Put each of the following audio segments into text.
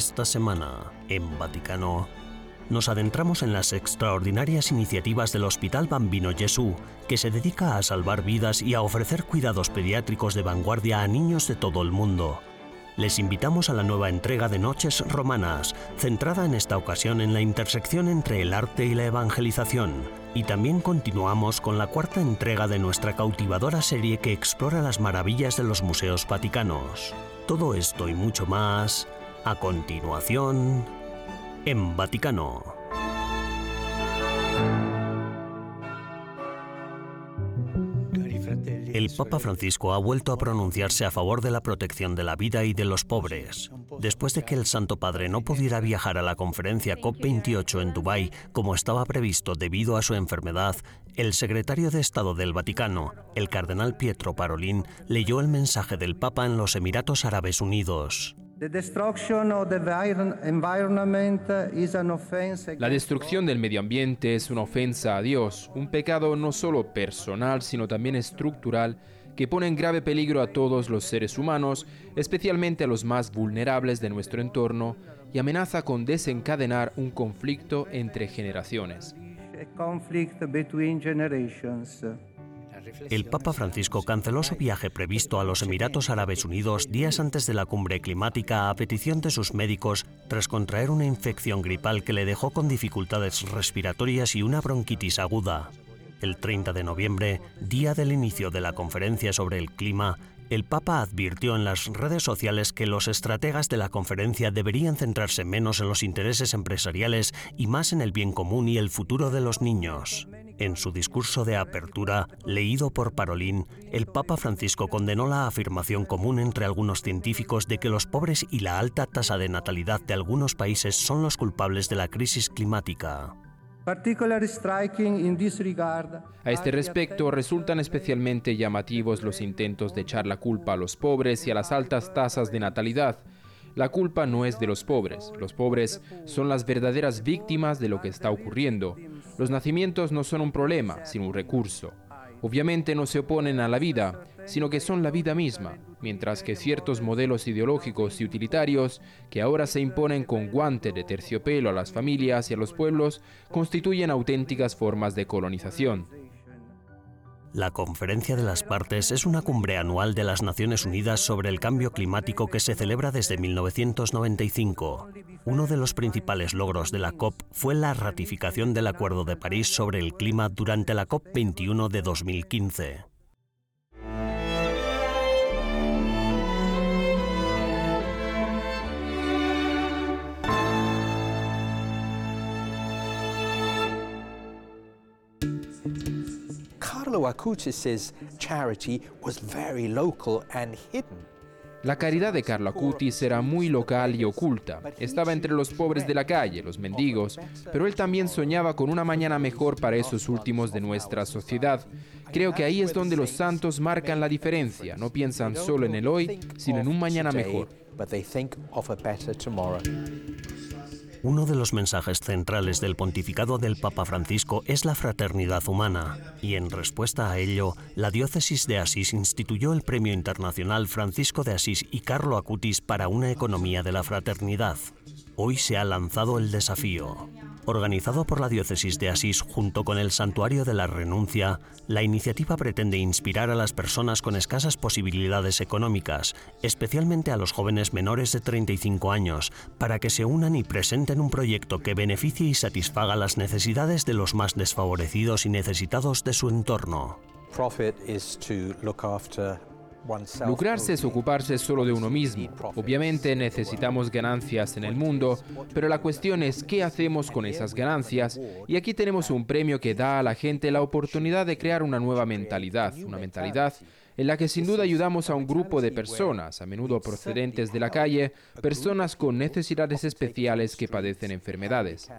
Esta semana, en Vaticano, nos adentramos en las extraordinarias iniciativas del Hospital Bambino Gesù, que se dedica a salvar vidas y a ofrecer cuidados pediátricos de vanguardia a niños de todo el mundo. Les invitamos a la nueva entrega de Noches Romanas, centrada en esta ocasión en la intersección entre el arte y la evangelización. Y también continuamos con la cuarta entrega de nuestra cautivadora serie que explora las maravillas de los museos vaticanos. Todo esto y mucho más, a continuación, en Vaticano. El Papa Francisco ha vuelto a pronunciarse a favor de la protección de la vida y de los pobres. Después de que el Santo Padre no pudiera viajar a la conferencia COP28 en Dubái como estaba previsto debido a su enfermedad, el secretario de Estado del Vaticano, el cardenal Pietro Parolin, leyó el mensaje del Papa en los Emiratos Árabes Unidos. La destrucción del medio ambiente es una ofensa a Dios, un pecado no solo personal, sino también estructural que pone en grave peligro a todos los seres humanos, especialmente a los más vulnerables de nuestro entorno, y amenaza con desencadenar un conflicto entre generaciones. El Papa Francisco canceló su viaje previsto a los Emiratos Árabes Unidos días antes de la cumbre climática a petición de sus médicos tras contraer una infección gripal que le dejó con dificultades respiratorias y una bronquitis aguda. El 30 de noviembre, día del inicio de la conferencia sobre el clima, el Papa advirtió en las redes sociales que los estrategas de la conferencia deberían centrarse menos en los intereses empresariales y más en el bien común y el futuro de los niños. En su discurso de apertura, leído por Parolín, el Papa Francisco condenó la afirmación común entre algunos científicos de que los pobres y la alta tasa de natalidad de algunos países son los culpables de la crisis climática. A este respecto, resultan especialmente llamativos los intentos de echar la culpa a los pobres y a las altas tasas de natalidad. La culpa no es de los pobres. Los pobres son las verdaderas víctimas de lo que está ocurriendo. Los nacimientos no son un problema, sino un recurso. Obviamente no se oponen a la vida, sino que son la vida misma, mientras que ciertos modelos ideológicos y utilitarios que ahora se imponen con guante de terciopelo a las familias y a los pueblos constituyen auténticas formas de colonización. La Conferencia de las Partes es una cumbre anual de las Naciones Unidas sobre el cambio climático que se celebra desde 1995. Uno de los principales logros de la COP fue la ratificación del Acuerdo de París sobre el clima durante la COP21 de 2015. La caridad de Carlo Acutis era muy local y oculta. Estaba entre los pobres de la calle, los mendigos, pero él también soñaba con una mañana mejor para esos últimos de nuestra sociedad. Creo que ahí es donde los santos marcan la diferencia. No piensan solo en el hoy, sino en un mañana mejor. Uno de los mensajes centrales del pontificado del Papa Francisco es la fraternidad humana, y en respuesta a ello, la diócesis de Asís instituyó el Premio Internacional Francisco de Asís y Carlo Acutis para una economía de la fraternidad. Hoy se ha lanzado el desafío. Organizado por la Diócesis de Asís junto con el Santuario de la Renuncia, la iniciativa pretende inspirar a las personas con escasas posibilidades económicas, especialmente a los jóvenes menores de 35 años, para que se unan y presenten un proyecto que beneficie y satisfaga las necesidades de los más desfavorecidos y necesitados de su entorno. Lucrarse es ocuparse solo de uno mismo. Obviamente necesitamos ganancias en el mundo, pero la cuestión es qué hacemos con esas ganancias. Y aquí tenemos un premio que da a la gente la oportunidad de crear una nueva mentalidad, una mentalidad en la que sin duda ayudamos a un grupo de personas, a menudo procedentes de la calle, personas con necesidades especiales que padecen enfermedades.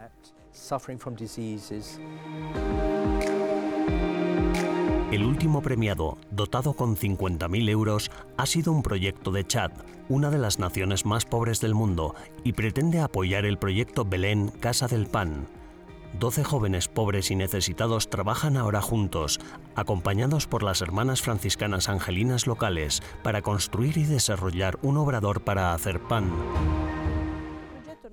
El último premiado, dotado con 50.000 euros, ha sido un proyecto de Chad, una de las naciones más pobres del mundo, y pretende apoyar el proyecto Belén Casa del Pan. 12 jóvenes pobres y necesitados trabajan ahora juntos, acompañados por las hermanas franciscanas angelinas locales, para construir y desarrollar un obrador para hacer pan.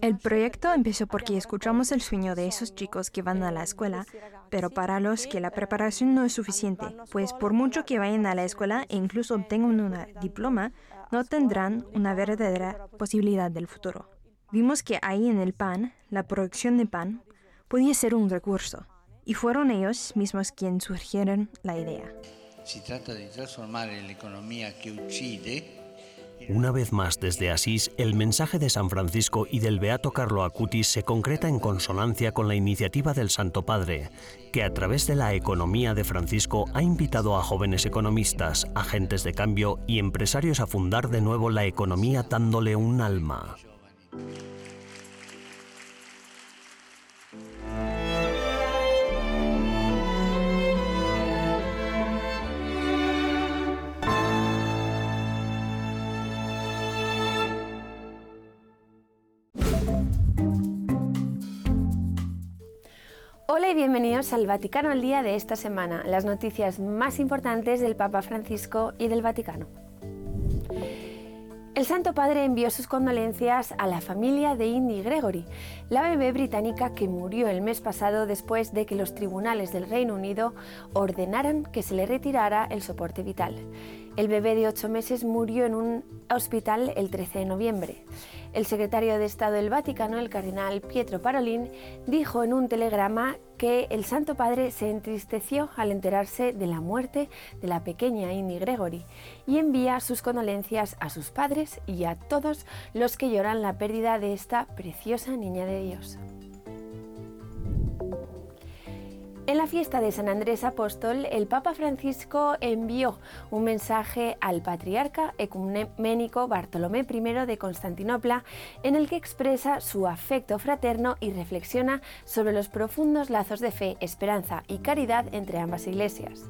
El proyecto empezó porque escuchamos el sueño de esos chicos que van a la escuela, pero para los que la preparación no es suficiente, pues por mucho que vayan a la escuela e incluso obtengan un diploma, no tendrán una verdadera posibilidad del futuro. Vimos que ahí en el pan, la producción de pan, podía ser un recurso, y fueron ellos mismos quienes surgieron la idea. Se trata de transformar la economía que uccide una vez más desde Asís, el mensaje de San Francisco y del Beato Carlo Acutis se concreta en consonancia con la iniciativa del Santo Padre, que a través de la economía de Francisco ha invitado a jóvenes economistas, agentes de cambio y empresarios a fundar de nuevo la economía dándole un alma. Y bienvenidos al Vaticano al Día de esta semana, las noticias más importantes del Papa Francisco y del Vaticano. El Santo Padre envió sus condolencias a la familia de Indy Gregory, la bebé británica que murió el mes pasado después de que los tribunales del Reino Unido ordenaran que se le retirara el soporte vital. El bebé de ocho meses murió en un hospital el 13 de noviembre. El secretario de Estado del Vaticano, el cardenal Pietro Parolin, dijo en un telegrama que el Santo Padre se entristeció al enterarse de la muerte de la pequeña Indy Gregory y envía sus condolencias a sus padres y a todos los que lloran la pérdida de esta preciosa niña de Dios. En la fiesta de San Andrés Apóstol, el Papa Francisco envió un mensaje al patriarca ecuménico Bartolomé I de Constantinopla en el que expresa su afecto fraterno y reflexiona sobre los profundos lazos de fe, esperanza y caridad entre ambas iglesias.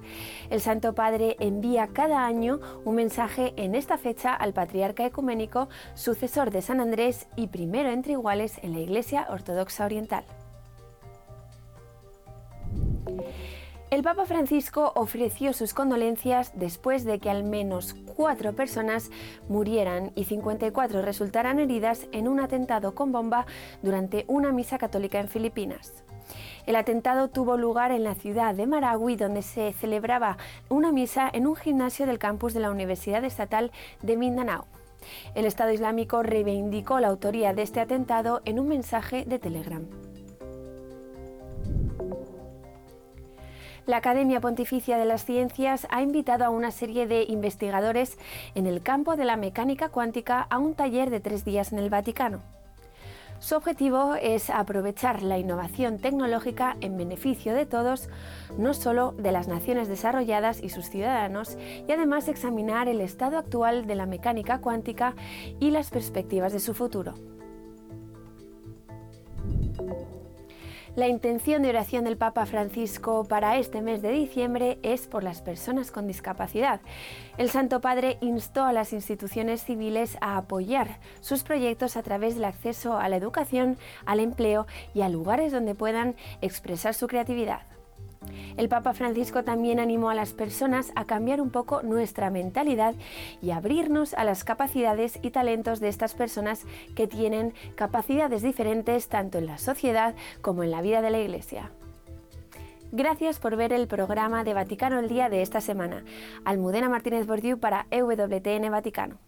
El Santo Padre envía cada año un mensaje en esta fecha al patriarca ecuménico, sucesor de San Andrés y primero entre iguales en la Iglesia Ortodoxa Oriental. El Papa Francisco ofreció sus condolencias después de que al menos cuatro personas murieran y 54 resultaran heridas en un atentado con bomba durante una misa católica en Filipinas. El atentado tuvo lugar en la ciudad de Maragüi, donde se celebraba una misa en un gimnasio del campus de la Universidad Estatal de Mindanao. El Estado Islámico reivindicó la autoría de este atentado en un mensaje de Telegram. La Academia Pontificia de las Ciencias ha invitado a una serie de investigadores en el campo de la mecánica cuántica a un taller de tres días en el Vaticano. Su objetivo es aprovechar la innovación tecnológica en beneficio de todos, no solo de las naciones desarrolladas y sus ciudadanos, y además examinar el estado actual de la mecánica cuántica y las perspectivas de su futuro. La intención de oración del Papa Francisco para este mes de diciembre es por las personas con discapacidad. El Santo Padre instó a las instituciones civiles a apoyar sus proyectos a través del acceso a la educación, al empleo y a lugares donde puedan expresar su creatividad. El Papa Francisco también animó a las personas a cambiar un poco nuestra mentalidad y abrirnos a las capacidades y talentos de estas personas que tienen capacidades diferentes tanto en la sociedad como en la vida de la Iglesia. Gracias por ver el programa de Vaticano el Día de esta semana. Almudena Martínez Bordiú para EWTN Vaticano.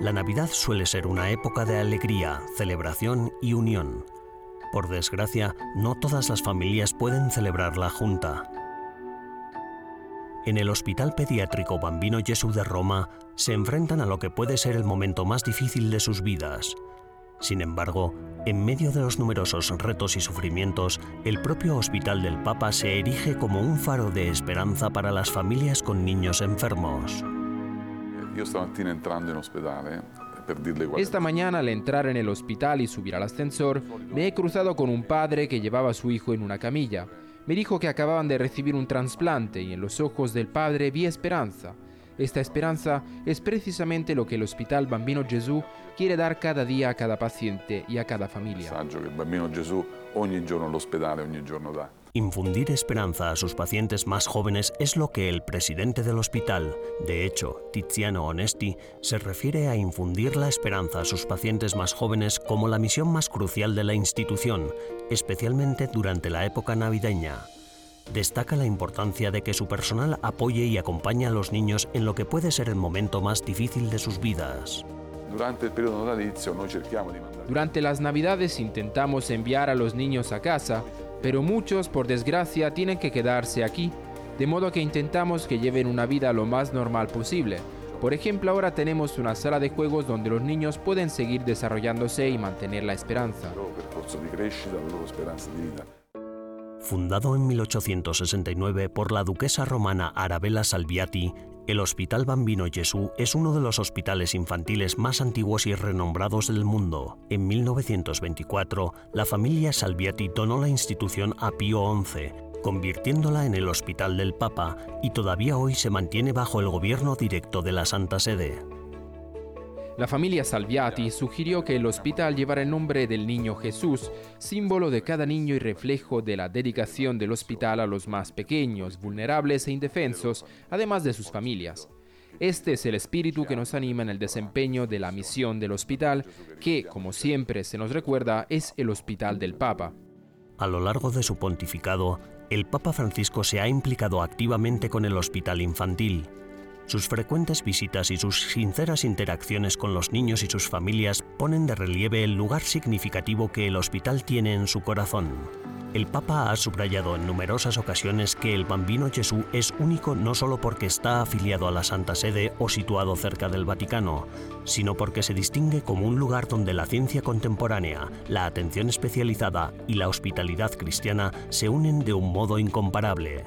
La Navidad suele ser una época de alegría, celebración y unión. Por desgracia, no todas las familias pueden celebrarla junta. En el Hospital Pediátrico Bambino Jesús de Roma se enfrentan a lo que puede ser el momento más difícil de sus vidas. Sin embargo, en medio de los numerosos retos y sufrimientos, el propio Hospital del Papa se erige como un faro de esperanza para las familias con niños enfermos. Esta mañana al entrar en el hospital y subir al ascensor, me he cruzado con un padre que llevaba a su hijo en una camilla. Me dijo que acababan de recibir un trasplante y en los ojos del padre vi esperanza. Esta esperanza es precisamente lo que el Hospital Bambino Gesù quiere dar cada día a cada paciente y a cada familia. Infundir esperanza a sus pacientes más jóvenes es lo que el presidente del hospital, de hecho, Tiziano Onesti, se refiere a infundir la esperanza a sus pacientes más jóvenes como la misión más crucial de la institución, especialmente durante la época navideña destaca la importancia de que su personal apoye y acompañe a los niños en lo que puede ser el momento más difícil de sus vidas. Durante las Navidades intentamos enviar a los niños a casa, pero muchos, por desgracia, tienen que quedarse aquí, de modo que intentamos que lleven una vida lo más normal posible. Por ejemplo, ahora tenemos una sala de juegos donde los niños pueden seguir desarrollándose y mantener la esperanza. Fundado en 1869 por la duquesa romana Arabella Salviati, el Hospital Bambino Gesù es uno de los hospitales infantiles más antiguos y renombrados del mundo. En 1924, la familia Salviati donó la institución a Pío XI, convirtiéndola en el Hospital del Papa y todavía hoy se mantiene bajo el gobierno directo de la Santa Sede. La familia Salviati sugirió que el hospital llevara el nombre del niño Jesús, símbolo de cada niño y reflejo de la dedicación del hospital a los más pequeños, vulnerables e indefensos, además de sus familias. Este es el espíritu que nos anima en el desempeño de la misión del hospital, que, como siempre se nos recuerda, es el hospital del Papa. A lo largo de su pontificado, el Papa Francisco se ha implicado activamente con el hospital infantil, sus frecuentes visitas y sus sinceras interacciones con los niños y sus familias ponen de relieve el lugar significativo que el hospital tiene en su corazón. El Papa ha subrayado en numerosas ocasiones que el Bambino Jesús es único no solo porque está afiliado a la Santa Sede o situado cerca del Vaticano, sino porque se distingue como un lugar donde la ciencia contemporánea, la atención especializada y la hospitalidad cristiana se unen de un modo incomparable.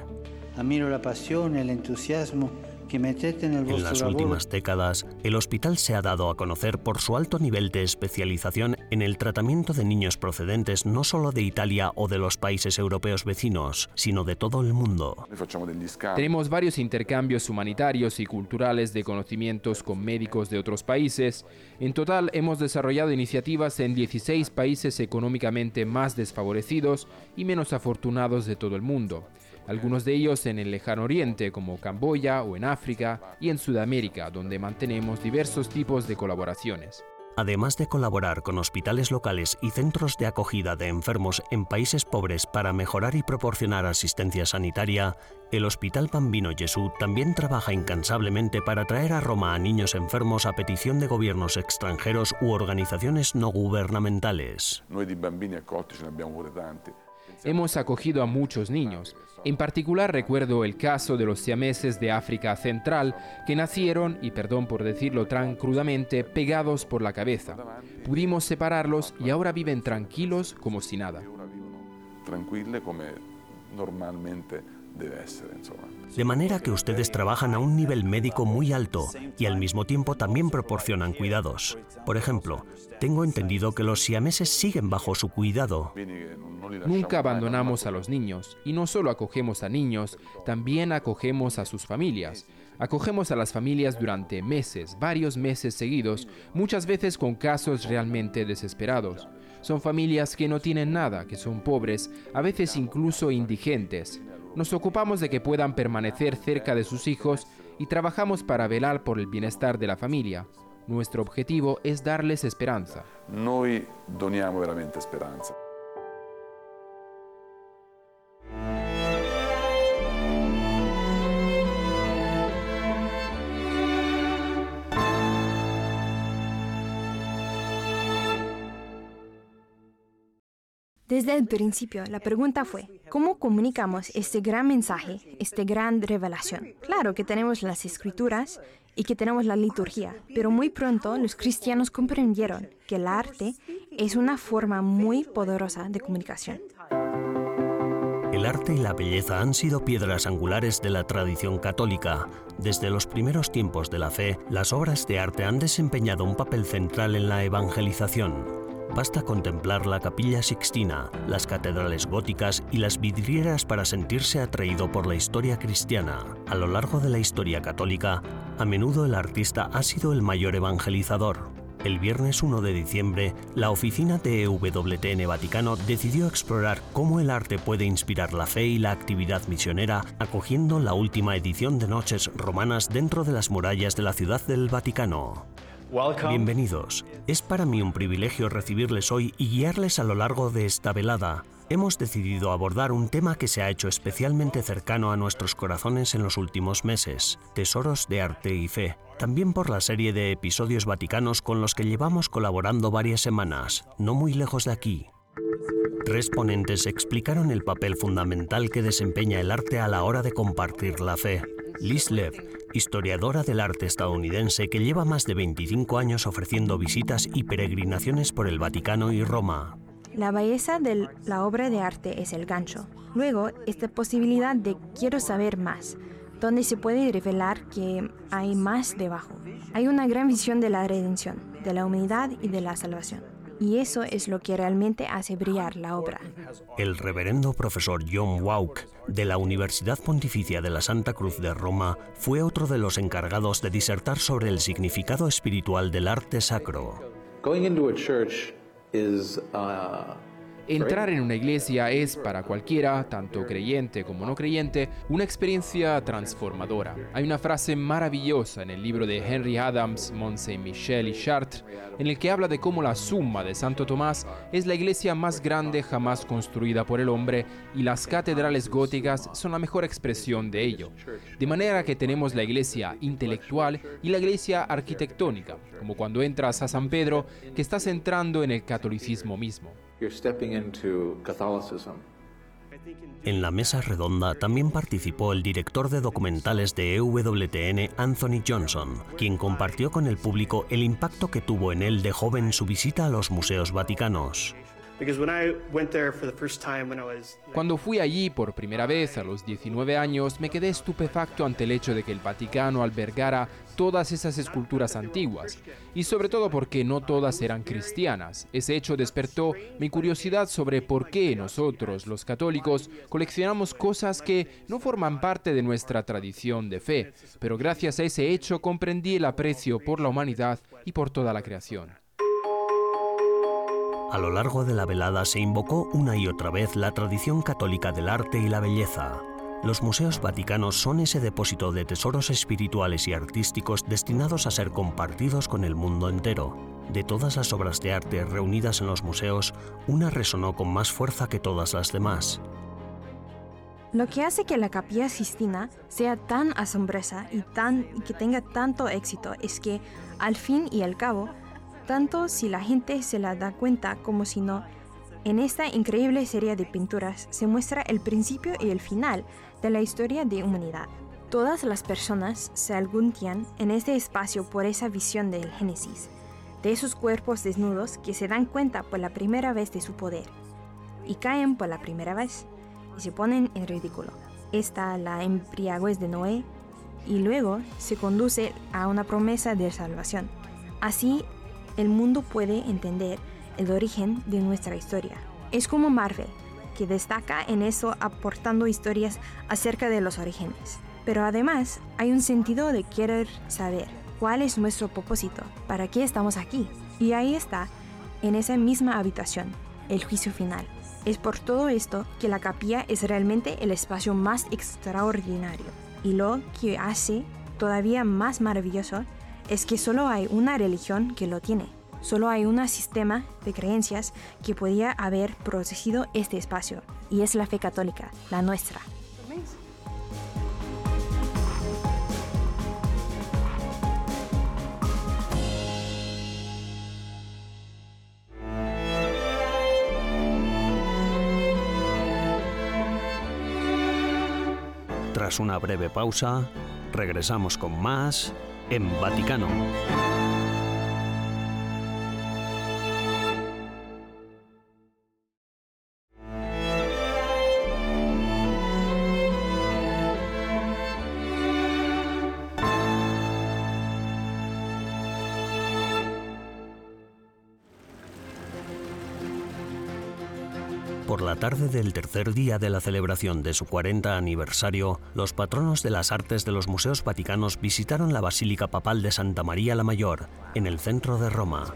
Admiro la pasión, el entusiasmo en las últimas décadas, el hospital se ha dado a conocer por su alto nivel de especialización en el tratamiento de niños procedentes no solo de Italia o de los países europeos vecinos, sino de todo el mundo. Tenemos varios intercambios humanitarios y culturales de conocimientos con médicos de otros países. En total, hemos desarrollado iniciativas en 16 países económicamente más desfavorecidos y menos afortunados de todo el mundo algunos de ellos en el lejano oriente como Camboya o en África y en Sudamérica, donde mantenemos diversos tipos de colaboraciones. Además de colaborar con hospitales locales y centros de acogida de enfermos en países pobres para mejorar y proporcionar asistencia sanitaria, el Hospital Bambino Gesù también trabaja incansablemente para traer a Roma a niños enfermos a petición de gobiernos extranjeros u organizaciones no gubernamentales. Hemos acogido a muchos niños. En particular recuerdo el caso de los siameses de África Central que nacieron, y perdón por decirlo tan crudamente, pegados por la cabeza. Pudimos separarlos y ahora viven tranquilos como si nada. como normalmente de manera que ustedes trabajan a un nivel médico muy alto y al mismo tiempo también proporcionan cuidados. Por ejemplo, tengo entendido que los siameses siguen bajo su cuidado. Nunca abandonamos a los niños y no solo acogemos a niños, también acogemos a sus familias. Acogemos a las familias durante meses, varios meses seguidos, muchas veces con casos realmente desesperados. Son familias que no tienen nada, que son pobres, a veces incluso indigentes. Nos ocupamos de que puedan permanecer cerca de sus hijos y trabajamos para velar por el bienestar de la familia. Nuestro objetivo es darles esperanza. Noi doniamo veramente esperanza. Desde el principio, la pregunta fue, ¿cómo comunicamos este gran mensaje, esta gran revelación? Claro que tenemos las escrituras y que tenemos la liturgia, pero muy pronto los cristianos comprendieron que el arte es una forma muy poderosa de comunicación. El arte y la belleza han sido piedras angulares de la tradición católica. Desde los primeros tiempos de la fe, las obras de arte han desempeñado un papel central en la evangelización. Basta contemplar la capilla sixtina, las catedrales góticas y las vidrieras para sentirse atraído por la historia cristiana. A lo largo de la historia católica, a menudo el artista ha sido el mayor evangelizador. El viernes 1 de diciembre, la oficina de EWTN Vaticano decidió explorar cómo el arte puede inspirar la fe y la actividad misionera, acogiendo la última edición de Noches Romanas dentro de las murallas de la Ciudad del Vaticano. Bienvenidos. Es para mí un privilegio recibirles hoy y guiarles a lo largo de esta velada. Hemos decidido abordar un tema que se ha hecho especialmente cercano a nuestros corazones en los últimos meses, tesoros de arte y fe, también por la serie de episodios vaticanos con los que llevamos colaborando varias semanas, no muy lejos de aquí. Tres ponentes explicaron el papel fundamental que desempeña el arte a la hora de compartir la fe. Liz Lev, historiadora del arte estadounidense que lleva más de 25 años ofreciendo visitas y peregrinaciones por el Vaticano y Roma. La belleza de la obra de arte es el gancho. Luego, esta posibilidad de quiero saber más, donde se puede revelar que hay más debajo. Hay una gran visión de la redención, de la humanidad y de la salvación. Y eso es lo que realmente hace brillar la obra. El reverendo profesor John Wauk de la Universidad Pontificia de la Santa Cruz de Roma fue otro de los encargados de disertar sobre el significado espiritual del arte sacro. Entrar en una iglesia es para cualquiera, tanto creyente como no creyente, una experiencia transformadora. Hay una frase maravillosa en el libro de Henry Adams, Mont Saint-Michel y Chartres, en el que habla de cómo la suma de Santo Tomás es la iglesia más grande jamás construida por el hombre y las catedrales góticas son la mejor expresión de ello. De manera que tenemos la iglesia intelectual y la iglesia arquitectónica, como cuando entras a San Pedro, que estás entrando en el catolicismo mismo. En la mesa redonda también participó el director de documentales de EWTN, Anthony Johnson, quien compartió con el público el impacto que tuvo en él de joven su visita a los museos vaticanos. Cuando fui allí por primera vez a los 19 años, me quedé estupefacto ante el hecho de que el Vaticano albergara todas esas esculturas antiguas, y sobre todo porque no todas eran cristianas. Ese hecho despertó mi curiosidad sobre por qué nosotros, los católicos, coleccionamos cosas que no forman parte de nuestra tradición de fe, pero gracias a ese hecho comprendí el aprecio por la humanidad y por toda la creación. A lo largo de la velada se invocó una y otra vez la tradición católica del arte y la belleza. Los museos vaticanos son ese depósito de tesoros espirituales y artísticos destinados a ser compartidos con el mundo entero. De todas las obras de arte reunidas en los museos, una resonó con más fuerza que todas las demás. Lo que hace que la Capilla Sistina sea tan asombrosa y, tan, que tenga tanto éxito es que, al fin y al cabo, tanto si la gente se la da cuenta como si no. En esta increíble serie de pinturas se muestra el principio y el final de la historia de humanidad. Todas las personas se alguntian en este espacio por esa visión del Génesis, de esos cuerpos desnudos que se dan cuenta por la primera vez de su poder, y caen por la primera vez, y se ponen en ridículo. Está la embriaguez de Noé, y luego se conduce a una promesa de salvación. Así el mundo puede entender el origen de nuestra historia. Es como Marvel, que destaca en eso aportando historias acerca de los orígenes. Pero además hay un sentido de querer saber cuál es nuestro propósito, para qué estamos aquí. Y ahí está, en esa misma habitación, el juicio final. Es por todo esto que la capilla es realmente el espacio más extraordinario. Y lo que hace todavía más maravilloso es que solo hay una religión que lo tiene. Solo hay un sistema de creencias que podía haber protegido este espacio, y es la fe católica, la nuestra. Tras una breve pausa, regresamos con más en Vaticano. Tarde del tercer día de la celebración de su 40 aniversario, los patronos de las artes de los museos vaticanos visitaron la Basílica Papal de Santa María la Mayor, en el centro de Roma.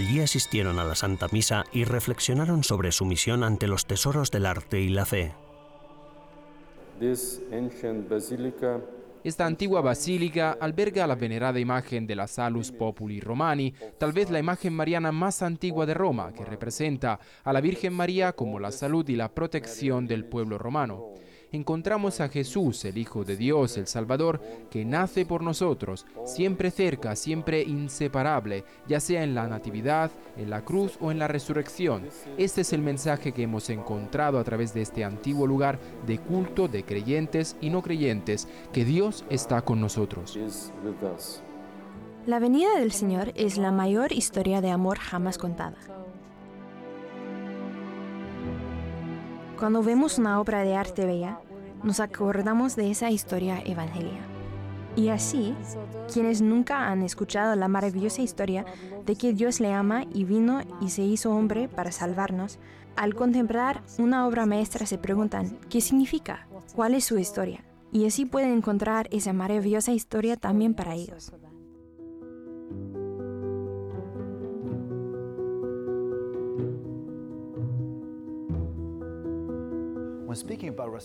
Allí asistieron a la Santa Misa y reflexionaron sobre su misión ante los tesoros del arte y la fe. Esta antigua basílica alberga la venerada imagen de la Salus Populi Romani, tal vez la imagen mariana más antigua de Roma, que representa a la Virgen María como la salud y la protección del pueblo romano encontramos a Jesús, el Hijo de Dios, el Salvador, que nace por nosotros, siempre cerca, siempre inseparable, ya sea en la Natividad, en la cruz o en la resurrección. Este es el mensaje que hemos encontrado a través de este antiguo lugar de culto de creyentes y no creyentes, que Dios está con nosotros. La venida del Señor es la mayor historia de amor jamás contada. Cuando vemos una obra de arte bella, nos acordamos de esa historia evangelia. Y así, quienes nunca han escuchado la maravillosa historia de que Dios le ama y vino y se hizo hombre para salvarnos, al contemplar una obra maestra se preguntan, ¿qué significa? ¿Cuál es su historia? Y así pueden encontrar esa maravillosa historia también para ellos.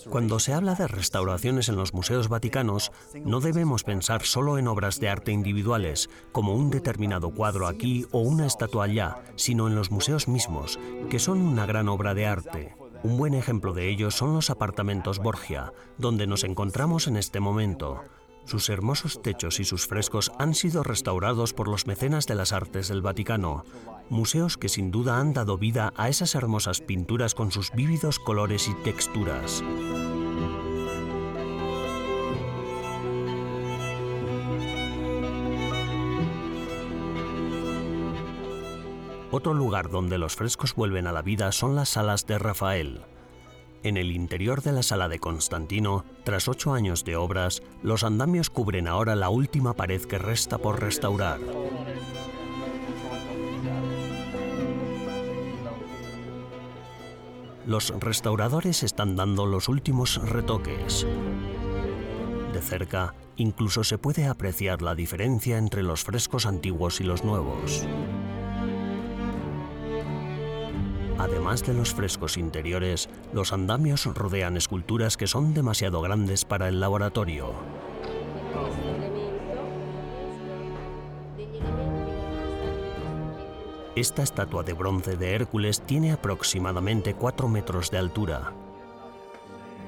Cuando se habla de restauraciones en los museos vaticanos, no debemos pensar solo en obras de arte individuales, como un determinado cuadro aquí o una estatua allá, sino en los museos mismos, que son una gran obra de arte. Un buen ejemplo de ello son los apartamentos Borgia, donde nos encontramos en este momento. Sus hermosos techos y sus frescos han sido restaurados por los mecenas de las artes del Vaticano, museos que sin duda han dado vida a esas hermosas pinturas con sus vívidos colores y texturas. Otro lugar donde los frescos vuelven a la vida son las salas de Rafael. En el interior de la sala de Constantino, tras ocho años de obras, los andamios cubren ahora la última pared que resta por restaurar. Los restauradores están dando los últimos retoques. De cerca, incluso se puede apreciar la diferencia entre los frescos antiguos y los nuevos. Además de los frescos interiores, los andamios rodean esculturas que son demasiado grandes para el laboratorio. Esta estatua de bronce de Hércules tiene aproximadamente 4 metros de altura.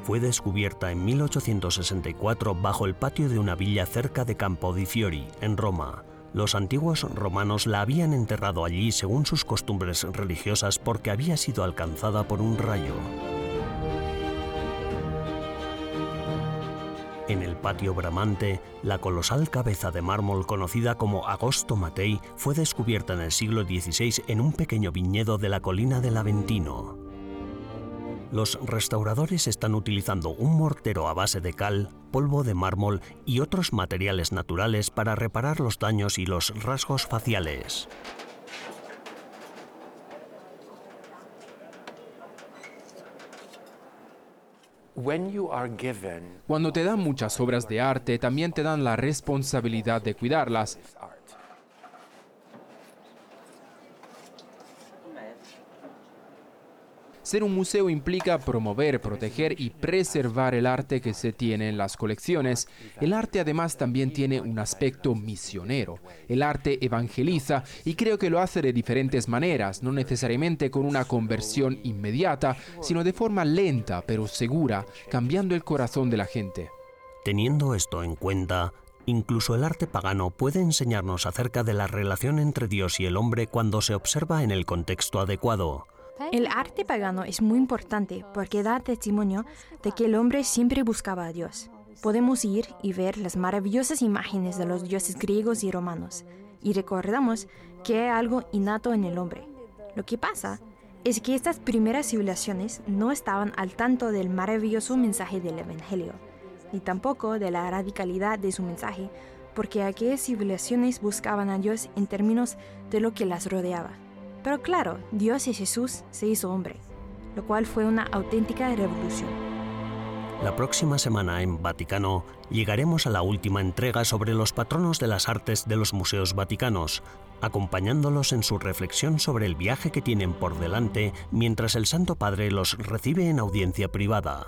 Fue descubierta en 1864 bajo el patio de una villa cerca de Campo di Fiori, en Roma, los antiguos romanos la habían enterrado allí según sus costumbres religiosas porque había sido alcanzada por un rayo. En el patio bramante, la colosal cabeza de mármol conocida como Agosto Matei fue descubierta en el siglo XVI en un pequeño viñedo de la colina del Aventino. Los restauradores están utilizando un mortero a base de cal, polvo de mármol y otros materiales naturales para reparar los daños y los rasgos faciales. Cuando te dan muchas obras de arte, también te dan la responsabilidad de cuidarlas. Ser un museo implica promover, proteger y preservar el arte que se tiene en las colecciones. El arte además también tiene un aspecto misionero. El arte evangeliza y creo que lo hace de diferentes maneras, no necesariamente con una conversión inmediata, sino de forma lenta pero segura, cambiando el corazón de la gente. Teniendo esto en cuenta, incluso el arte pagano puede enseñarnos acerca de la relación entre Dios y el hombre cuando se observa en el contexto adecuado. El arte pagano es muy importante porque da testimonio de que el hombre siempre buscaba a Dios. Podemos ir y ver las maravillosas imágenes de los dioses griegos y romanos y recordamos que hay algo innato en el hombre. Lo que pasa es que estas primeras civilizaciones no estaban al tanto del maravilloso mensaje del Evangelio, ni tampoco de la radicalidad de su mensaje, porque aquellas civilizaciones buscaban a Dios en términos de lo que las rodeaba. Pero claro, Dios y Jesús se hizo hombre, lo cual fue una auténtica revolución. La próxima semana en Vaticano llegaremos a la última entrega sobre los patronos de las artes de los museos vaticanos, acompañándolos en su reflexión sobre el viaje que tienen por delante mientras el Santo Padre los recibe en audiencia privada.